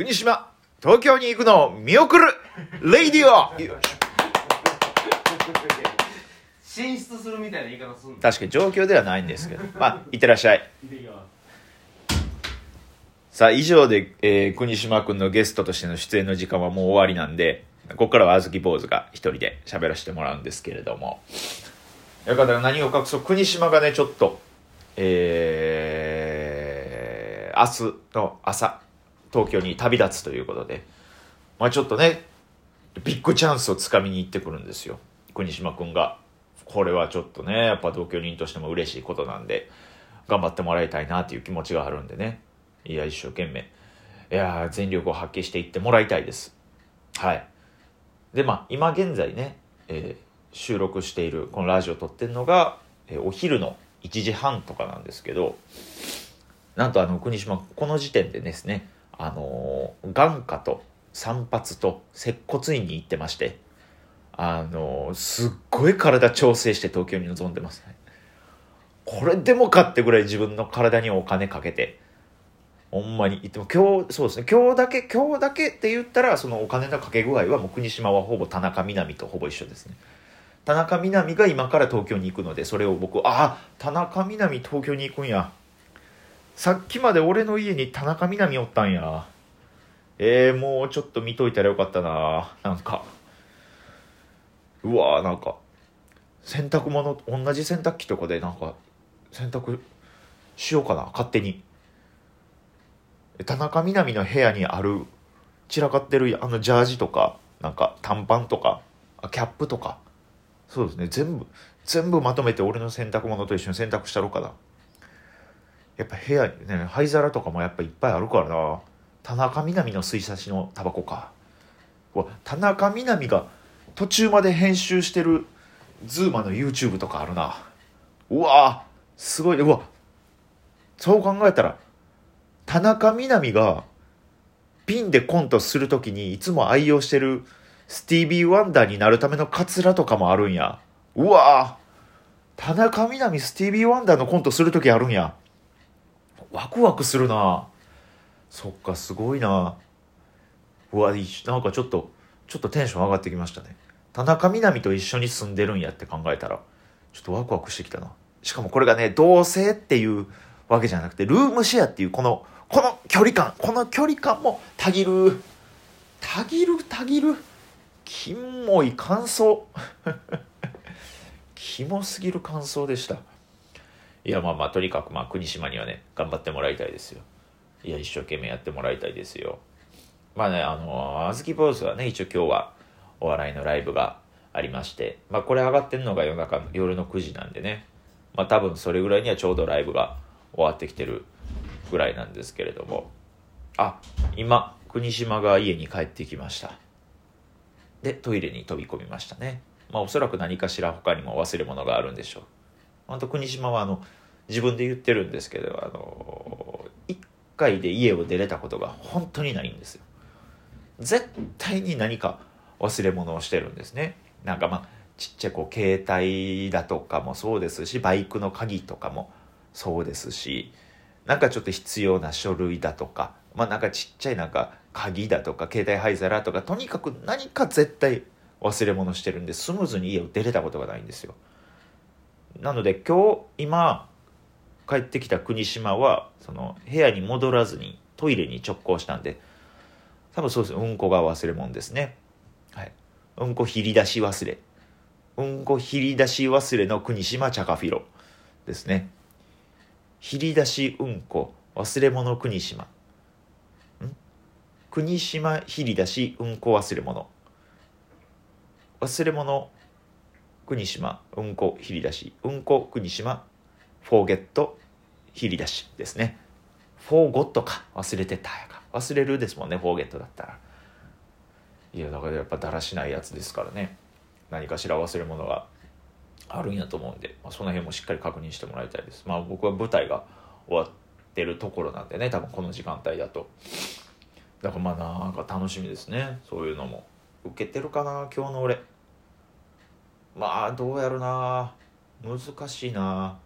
国島東京に行くのを見送るレイディオ。進出するみたいな言い方すんの？確かに状況ではないんですけど。まあいってらっしゃい。さあ以上で、えー国島君のゲストとしての出演の時間はもう終わりなんでここからはあずき坊主が一人で喋らせてもらうんですけれども。よかったら何を隠そう？国島がねちょっとえー明日の朝東京に旅立つということでまあちょっとねビッグチャンスをつかみに行ってくるんですよ。国島君が。これはちょっとねやっぱ同居人としても嬉しいことなんで頑張ってもらいたいなっていう気持ちがあるんでね。いや一生懸命。いや全力を発揮していってもらいたいです。はい。でまあ今現在ね、えー収録しているこのラジオ撮ってるのが、えーお昼の1時半とかなんですけどなんとあの国島この時点でですねあの眼科と散髪と接骨院に行ってましてあのすっごい体調整して東京に臨んでますね。これでもかってぐらい自分の体にお金かけてほんまに言っても今日そうですね今日だけ今日だけって言ったらそのお金のかけ具合はもう国島はほぼ田中みな実とほぼ一緒ですね。田中みな実が今から東京に行くのでそれを僕ああ田中みな実東京に行くんや。さっきまで俺の家に田中みな実おったんや。えー、もうちょっと見といたらよかったな。なんか。うわーなんか。洗濯物同じ洗濯機とかでなんか洗濯しようかな。勝手に。田中みな実の部屋にある散らかってるあのジャージとかなんか短パンとかキャップとか。そうですね。全部全部まとめて俺の洗濯物と一緒に洗濯したろうかな。やっぱ部屋にね灰皿とかもやっぱいっぱいあるからな。田中みな実の水差しのタバコか。うわ田中みな実が途中まで編集してるズーマの YouTube とかあるな。うわすごいうわそう考えたら田中みな実がピンでコントするときにいつも愛用してるスティービー・ワンダーになるためのカツラとかもあるんや。うわ田中みな実スティービー・ワンダーのコントするときあるんや。ワクワクするな。そっかすごいな。うわいいなんかちょっとちょっとテンション上がってきましたね。田中みな実と一緒に住んでるんやって考えたらちょっとワクワクしてきたな。しかもこれがね同棲っていうわけじゃなくてルームシェアっていうこのこの距離感この距離感もたぎる。たぎるたぎる。キモい感想。キモすぎる感想でした。いやまあまあとにかくまあ国島にはね頑張ってもらいたいですよ。いや一生懸命やってもらいたいですよ。まあねあのあずき坊主はね一応今日はお笑いのライブがありましてまあこれ上がってるのが夜中の夜の9時なんでね。まあ多分それぐらいにはちょうどライブが終わってきてるぐらいなんですけれども。あ今国島が家に帰ってきました。でトイレに飛び込みましたね。まあおそらく何かしら他にも忘れ物があるんでしょう。本当国島はあの自分で言ってるんですけどあの1回で家を出れたことが本当にないんですよ。絶対に何か忘れ物をしてるんですね。なんかまあちっちゃいこう携帯だとかもそうですしバイクの鍵とかもそうですしなんかちょっと必要な書類だとかまあなんかちっちゃいなんか鍵だとか携帯灰皿とかとにかく何か絶対忘れ物してるんでスムーズに家を出れたことがないんですよ。なので今日今帰ってきた国島はその部屋に戻らずにトイレに直行したんで多分そうですうんこが忘れ物ですね。はい。うんこひり出し忘れ。うんこひり出し忘れの国島チャカフィロですね。ひり出しうんこ忘れ物国島。ん？国島ひり出しうんこ忘れ物。忘れ物国島うんこひり出し。うんこ国島フォーゲットひり出しですね。フォーゴットか。忘れてたやか。忘れるですもんねフォーゲットだったら。いやだからやっぱだらしないやつですからね。何かしら忘れ物があるんやと思うんで、まあ、その辺もしっかり確認してもらいたいです。まあ僕は舞台が終わってるところなんでね多分この時間帯だと。だからまあなんか楽しみですね。そういうのも。受けてるかな今日の俺。まあどうやるな。難しいな。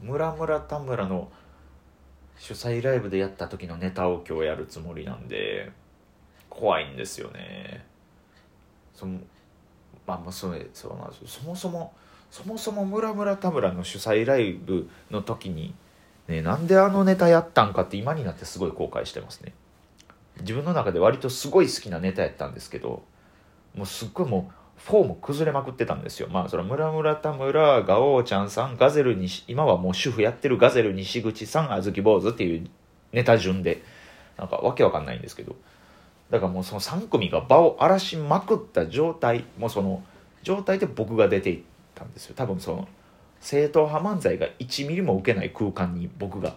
村村田村の主催ライブでやった時のネタを今日やるつもりなんで怖いんですよね。そのまあもうそうなんです。そもそもそもそも村村田村の主催ライブの時にねなんであのネタやったんかって今になってすごい後悔してますね。自分の中で割とすごい好きなネタやったんですけどもうすっごいもうフォーム崩れまくってたんですよ。まあそれは村村田村ガオーちゃんさんガゼルに今はもう主婦やってるガゼル西口さんあずき坊主っていうネタ順でなんかわけわかんないんですけど。だからもうその3組が場を荒らしまくった状態もうその状態で僕が出ていったんですよ。多分その正統派漫才が1ミリも受けない空間に僕が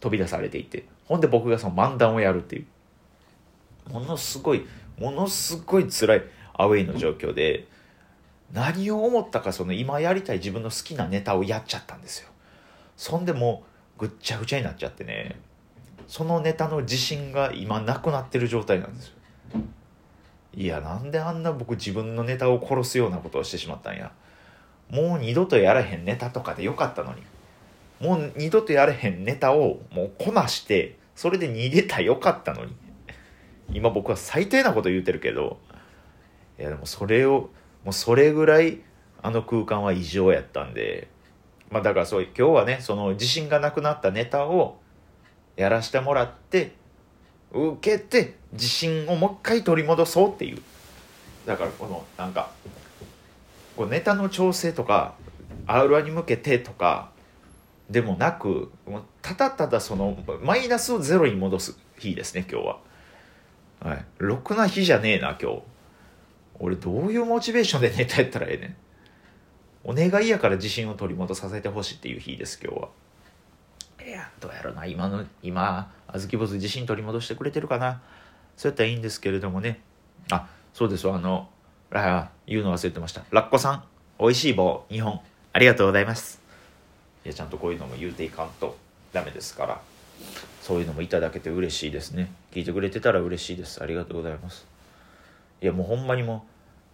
飛び出されていてほんで僕がその漫談をやるっていう。ものすごいものすごい辛い。アウェイの状況で何を思ったかその今やりたい自分の好きなネタをやっちゃったんですよ。そんでもうぐっちゃぐちゃになっちゃってねそのネタの自信が今なくなってる状態なんですよ。いやなんであんな僕自分のネタを殺すようなことをしてしまったんや。もう二度とやらへんネタとかでよかったのに。もう二度とやれへんネタをもうこなしてそれで逃げたよかったのに。今僕は最低なこと言うてるけどいやでもそれをもうそれぐらいあの空間は異常やったんでまあだからそう今日はねその自信がなくなったネタをやらしてもらって受けて自信をもう一回取り戻そうっていう。だからこのなんかこうネタの調整とか r 1に向けてとかでもなくもうただただそのマイナスをゼロに戻す日ですね今日は。はい、ろくな日じゃねえな今日。俺どういうモチベーションでネタやったらええねん？お願いやから自信を取り戻させてほしいっていう日です今日は。いやどうやろうな。今の今あずき坊主自信取り戻してくれてるかな？そうやったらいいんですけれどもね。あそうですあのあ言うの忘れてました。ラッコさん美味しい棒2本ありがとうございます。いやちゃんとこういうのも言うていかんとダメですから。そういうのもいただけて嬉しいですね。聞いてくれてたら嬉しいです。ありがとうございますいやもうほんまにも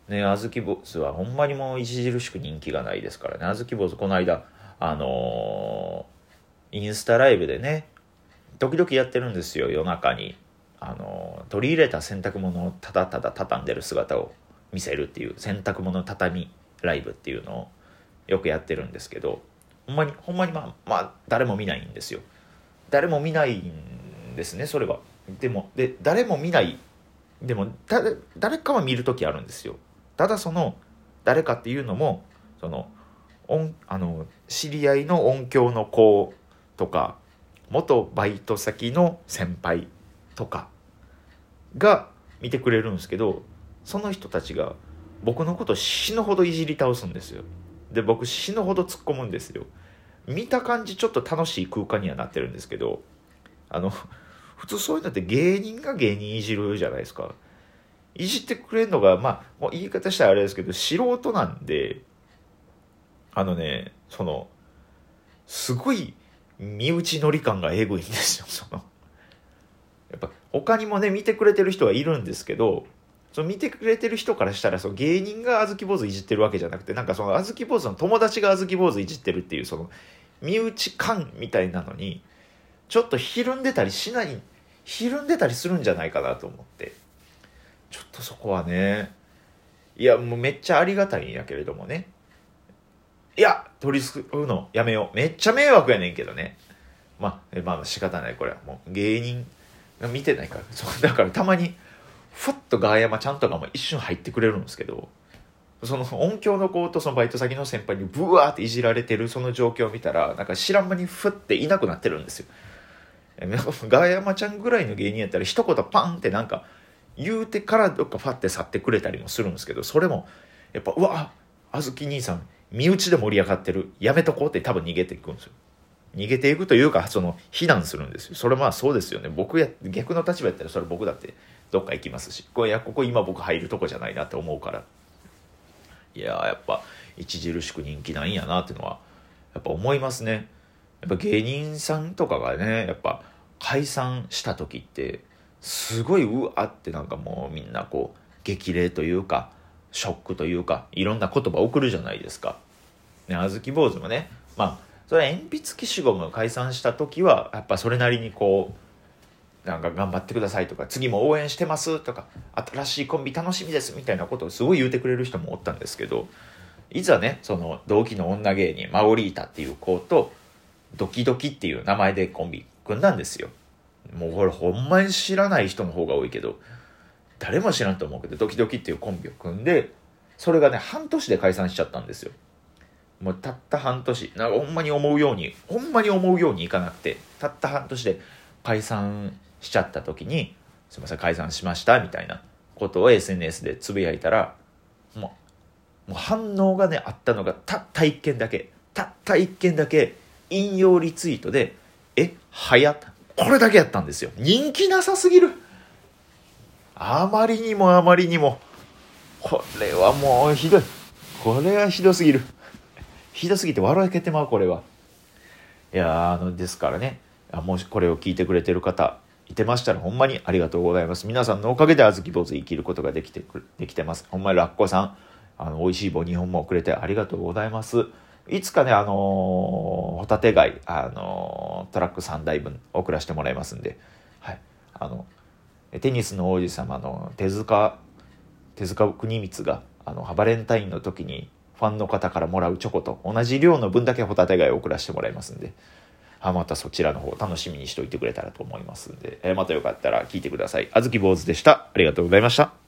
うねあずき坊主はほんまにもう著しく人気がないですからね。あずき坊主この間あのーインスタライブでね時々やってるんですよ夜中に。あのー取り入れた洗濯物をただただ畳んでる姿を見せるっていう洗濯物畳みライブっていうのをよくやってるんですけどほんまにほんまにまあまあ誰も見ないんですよ。誰も見ないんですねそれは。でもで誰も見ないでも誰かは見る時あるんですよ。ただその誰かっていうのもその音あの知り合いの音響の子とか元バイト先の先輩とかが見てくれるんですけどその人たちが僕のことを死ぬほどいじり倒すんですよ。で僕死ぬほど突っ込むんですよ。見た感じちょっと楽しい空間にはなってるんですけどあの普通そういうのって芸人が芸人いじるじゃないですか。いじってくれるのがまあもう言い方したらあれですけど素人なんであのねそのすごい身内乗り感がエグいんですよその。やっぱ他にもね見てくれてる人はいるんですけどその見てくれてる人からしたらその芸人があずき坊主いじってるわけじゃなくてなんかそのあずき坊主の友達があずき坊主いじってるっていうその身内感みたいなのにちょっとひるんでたりしないひるんでたりするんじゃないかなと思って。ちょっとそこはねいやもうめっちゃありがたいんやけれどもね。いや取りすくうのやめよう。めっちゃ迷惑やねんけどね。まあまあ仕方ないこれは。もう芸人が見てないから。そうだからたまにふっとガーヤマちゃんとかも一瞬入ってくれるんですけどその音響の子とそのバイト先の先輩にブワーっていじられてるその状況を見たらなんか知らん間にふっていなくなってるんですよ。なんかガーヤマちゃんぐらいの芸人やったら一言パンってなんか言うてからどっかファって去ってくれたりもするんですけどそれもやっぱうわあずき兄さん身内で盛り上がってる。やめとこうって多分逃げていくんですよ。逃げていくというかその非難するんですよ。それまあそうですよね。僕や逆の立場やったらそれ僕だってどっか行きますし。これやここ今僕入るとこじゃないなって思うから。いややっぱ著しく人気なんやなっていうのはやっぱ思いますね。やっぱ芸人さんとかがねやっぱ解散した時ってすごいうわってなんかもうみんなこう激励というかショックというかいろんな言葉を送るじゃないですか。ね、あずき坊主もねまあそれは鉛筆消しゴム解散した時はやっぱそれなりにこうなんか頑張ってくださいとか次も応援してますとか新しいコンビ楽しみですみたいなことをすごい言うてくれる人もおったんですけどいざねその同期の女芸人マオリータっていう子とドキドキっていう名前でコンビ組んだんですよ。もうこれほんまに知らない人の方が多いけど誰も知らんと思うけどドキドキっていうコンビを組んでそれがね半年で解散しちゃったんですよ。もうたった半年なんかほんまに思うようにほんまに思うようにいかなくてたった半年で解散しちゃった時に「すいません解散しました」みたいなことを SNS でつぶやいたらもうもう反応がねあったのがたった一件だけたった一件だけ引用リツイートで「えはやこれだけやったんですよ。人気なさすぎる。あまりにもあまりにも。これはもうひどい。これはひどすぎる。ひどすぎて笑いけてまうこれは。いやあのですからね。もしこれを聞いてくれてる方いてましたらほんまにありがとうございます。皆さんのおかげであずき坊主生きることができてできてます。ほんまにラッコさんあの美味しい棒2本もくれてありがとうございます。いつかねあのーホタテ貝あのートラック3台分送らせてもらいますんで。はい。あのテニスの王子様の手塚手塚国光があのバレンタインの時にファンの方からもらうチョコと同じ量の分だけホタテ貝を送らせてもらいますんで。あまたそちらの方楽しみにしておいてくれたらと思いますんで、えーまたよかったら聞いてください。あずき坊主でした。ありがとうございました。